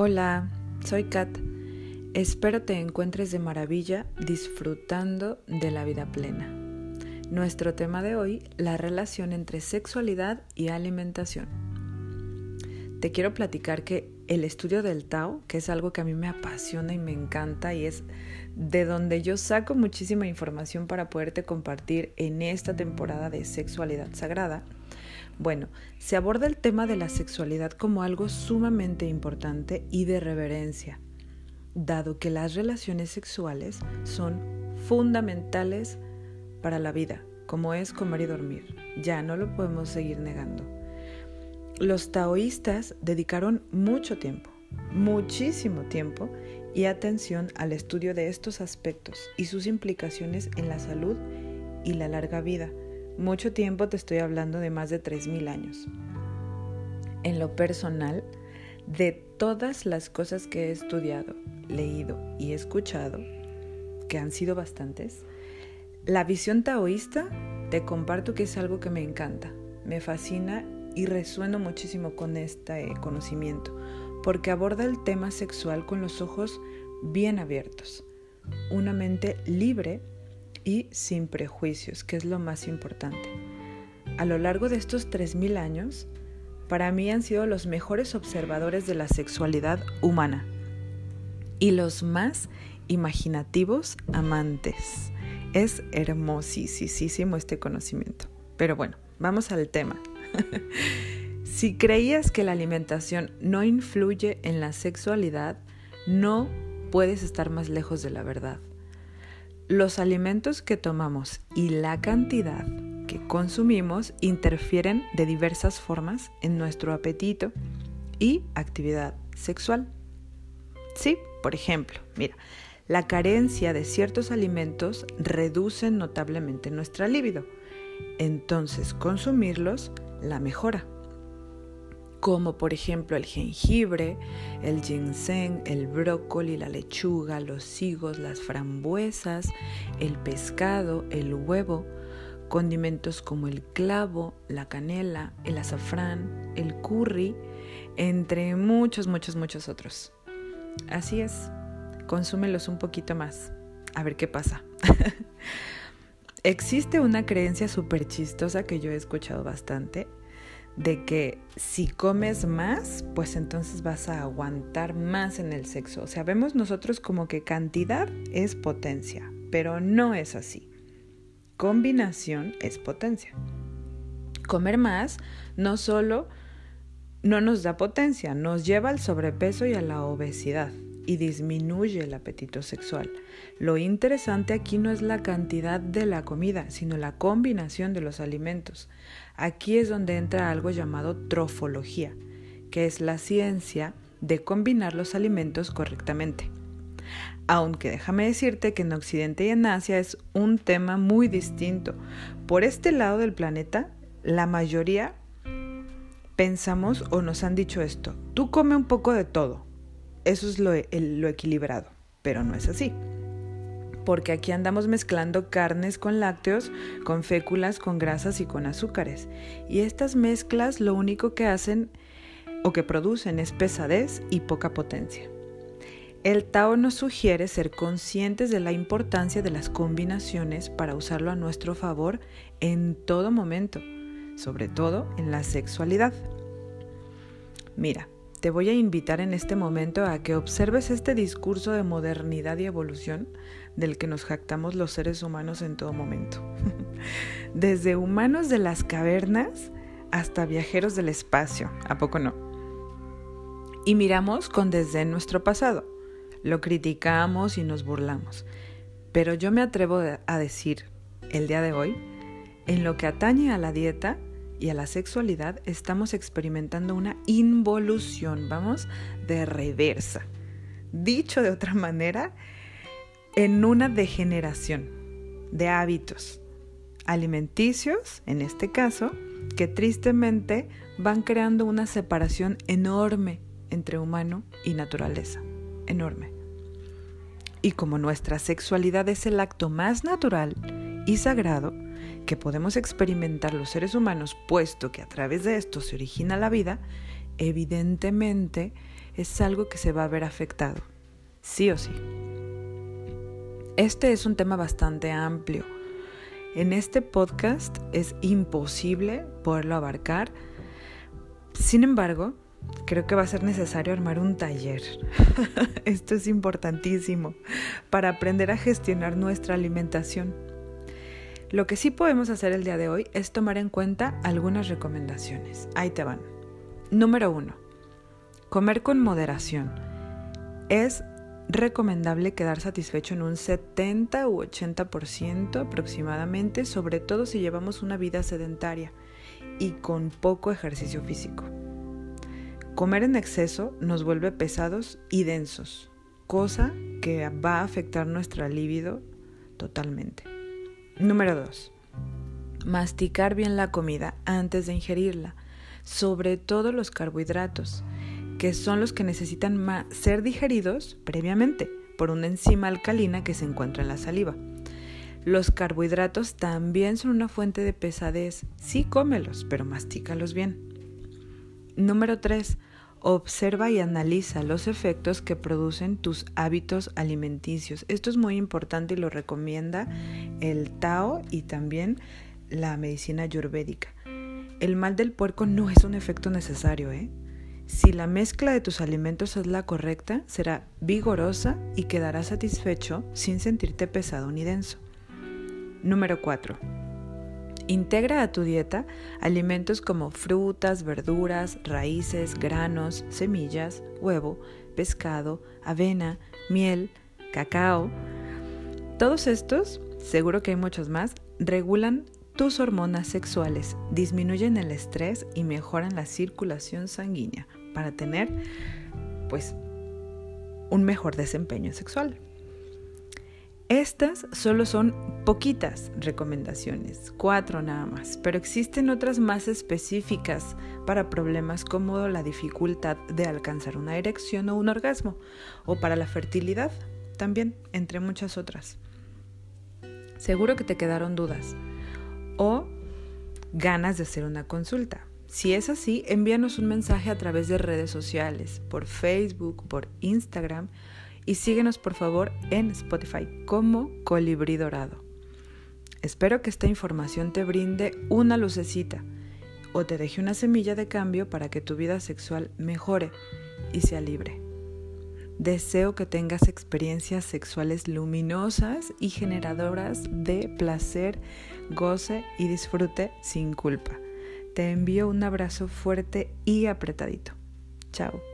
Hola, soy Kat. Espero te encuentres de maravilla disfrutando de la vida plena. Nuestro tema de hoy, la relación entre sexualidad y alimentación. Te quiero platicar que el estudio del Tao, que es algo que a mí me apasiona y me encanta y es de donde yo saco muchísima información para poderte compartir en esta temporada de sexualidad sagrada, bueno, se aborda el tema de la sexualidad como algo sumamente importante y de reverencia, dado que las relaciones sexuales son fundamentales para la vida, como es comer y dormir. Ya no lo podemos seguir negando. Los taoístas dedicaron mucho tiempo, muchísimo tiempo y atención al estudio de estos aspectos y sus implicaciones en la salud y la larga vida mucho tiempo te estoy hablando de más de 3.000 años. En lo personal, de todas las cosas que he estudiado, leído y escuchado, que han sido bastantes, la visión taoísta te comparto que es algo que me encanta, me fascina y resueno muchísimo con este conocimiento, porque aborda el tema sexual con los ojos bien abiertos, una mente libre y sin prejuicios, que es lo más importante. A lo largo de estos 3.000 años, para mí han sido los mejores observadores de la sexualidad humana y los más imaginativos amantes. Es hermosísimo este conocimiento. Pero bueno, vamos al tema. si creías que la alimentación no influye en la sexualidad, no puedes estar más lejos de la verdad. Los alimentos que tomamos y la cantidad que consumimos interfieren de diversas formas en nuestro apetito y actividad sexual. Sí, por ejemplo, mira, la carencia de ciertos alimentos reduce notablemente nuestra libido. Entonces, consumirlos la mejora como por ejemplo el jengibre, el ginseng, el brócoli, la lechuga, los higos, las frambuesas, el pescado, el huevo, condimentos como el clavo, la canela, el azafrán, el curry, entre muchos, muchos, muchos otros. Así es, consúmelos un poquito más, a ver qué pasa. Existe una creencia súper chistosa que yo he escuchado bastante de que si comes más, pues entonces vas a aguantar más en el sexo. O sea, vemos nosotros como que cantidad es potencia, pero no es así. Combinación es potencia. Comer más no solo no nos da potencia, nos lleva al sobrepeso y a la obesidad y disminuye el apetito sexual. Lo interesante aquí no es la cantidad de la comida, sino la combinación de los alimentos. Aquí es donde entra algo llamado trofología, que es la ciencia de combinar los alimentos correctamente. Aunque déjame decirte que en Occidente y en Asia es un tema muy distinto. Por este lado del planeta, la mayoría pensamos o nos han dicho esto, tú come un poco de todo, eso es lo, equilibrado, pero no es así porque aquí andamos mezclando carnes con lácteos, con féculas, con grasas y con azúcares. Y estas mezclas lo único que hacen o que producen es pesadez y poca potencia. El Tao nos sugiere ser conscientes de la importancia de las combinaciones para usarlo a nuestro favor en todo momento, sobre todo en la sexualidad. Mira, te voy a invitar en este momento a que observes este discurso de modernidad y evolución del que nos jactamos los seres humanos en todo momento. Desde humanos de las cavernas hasta viajeros del espacio, ¿a poco no? Y miramos con desdén nuestro pasado, lo criticamos y nos burlamos. Pero yo me atrevo a decir, el día de hoy, en lo que atañe a la dieta, y a la sexualidad estamos experimentando una involución, vamos, de reversa. Dicho de otra manera, en una degeneración de hábitos alimenticios, en este caso, que tristemente van creando una separación enorme entre humano y naturaleza, enorme. Y como nuestra sexualidad es el acto más natural y sagrado, que podemos experimentar los seres humanos, puesto que a través de esto se origina la vida, evidentemente es algo que se va a ver afectado, sí o sí. Este es un tema bastante amplio. En este podcast es imposible poderlo abarcar. Sin embargo, creo que va a ser necesario armar un taller. Esto es importantísimo para aprender a gestionar nuestra alimentación. Lo que sí podemos hacer el día de hoy es tomar en cuenta algunas recomendaciones. Ahí te van. Número uno, comer con moderación. Es recomendable quedar satisfecho en un 70 u 80% aproximadamente, sobre todo si llevamos una vida sedentaria y con poco ejercicio físico. Comer en exceso nos vuelve pesados y densos, cosa que va a afectar nuestra libido totalmente. Número 2. Masticar bien la comida antes de ingerirla, sobre todo los carbohidratos, que son los que necesitan ser digeridos previamente por una enzima alcalina que se encuentra en la saliva. Los carbohidratos también son una fuente de pesadez. Sí, cómelos, pero mastícalos bien. Número 3. Observa y analiza los efectos que producen tus hábitos alimenticios. Esto es muy importante y lo recomienda el Tao y también la medicina ayurvédica. El mal del puerco no es un efecto necesario, ¿eh? Si la mezcla de tus alimentos es la correcta, será vigorosa y quedarás satisfecho sin sentirte pesado ni denso. Número 4. Integra a tu dieta alimentos como frutas, verduras, raíces, granos, semillas, huevo, pescado, avena, miel, cacao. Todos estos, seguro que hay muchos más, regulan tus hormonas sexuales, disminuyen el estrés y mejoran la circulación sanguínea para tener pues un mejor desempeño sexual. Estas solo son poquitas recomendaciones, cuatro nada más, pero existen otras más específicas para problemas como la dificultad de alcanzar una erección o un orgasmo, o para la fertilidad también, entre muchas otras. Seguro que te quedaron dudas o ganas de hacer una consulta. Si es así, envíanos un mensaje a través de redes sociales, por Facebook, por Instagram y síguenos por favor en Spotify como Colibrí Dorado. Espero que esta información te brinde una lucecita o te deje una semilla de cambio para que tu vida sexual mejore y sea libre. Deseo que tengas experiencias sexuales luminosas y generadoras de placer, goce y disfrute sin culpa. Te envío un abrazo fuerte y apretadito. Chao.